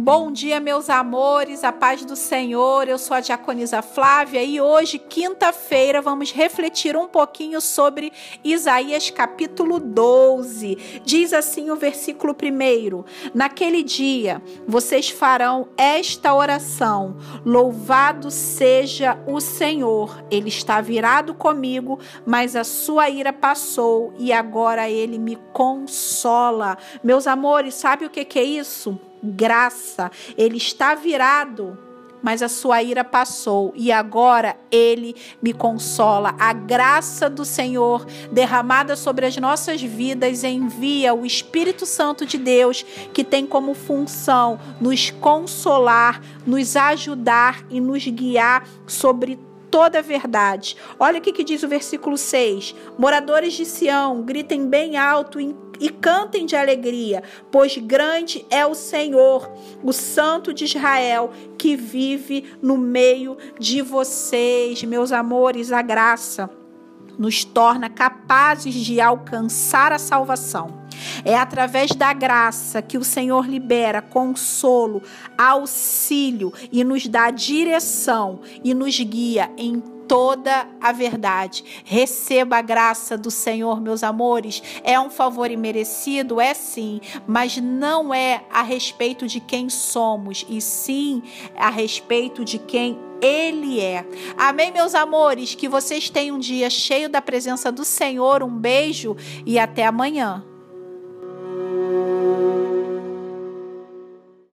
Bom dia, meus amores, a paz do Senhor. Eu sou a diaconisa Flávia e hoje, quinta-feira, vamos refletir um pouquinho sobre Isaías capítulo 12. Diz assim o versículo 1: Naquele dia vocês farão esta oração: Louvado seja o Senhor. Ele está virado comigo, mas a sua ira passou e agora ele me consola. Meus amores, sabe o que, que é isso? Graça. Ele está virado, mas a sua ira passou e agora ele me consola. A graça do Senhor derramada sobre as nossas vidas envia o Espírito Santo de Deus, que tem como função nos consolar, nos ajudar e nos guiar sobre toda a verdade. Olha o que diz o versículo 6: Moradores de Sião, gritem bem alto e cantem de alegria, pois grande é o Senhor, o Santo de Israel, que vive no meio de vocês, meus amores, a graça nos torna capazes de alcançar a salvação. É através da graça que o Senhor libera consolo, auxílio e nos dá direção e nos guia em toda a verdade. Receba a graça do Senhor, meus amores. É um favor imerecido? É sim, mas não é a respeito de quem somos, e sim a respeito de quem ele é. Amém, meus amores? Que vocês tenham um dia cheio da presença do Senhor. Um beijo e até amanhã.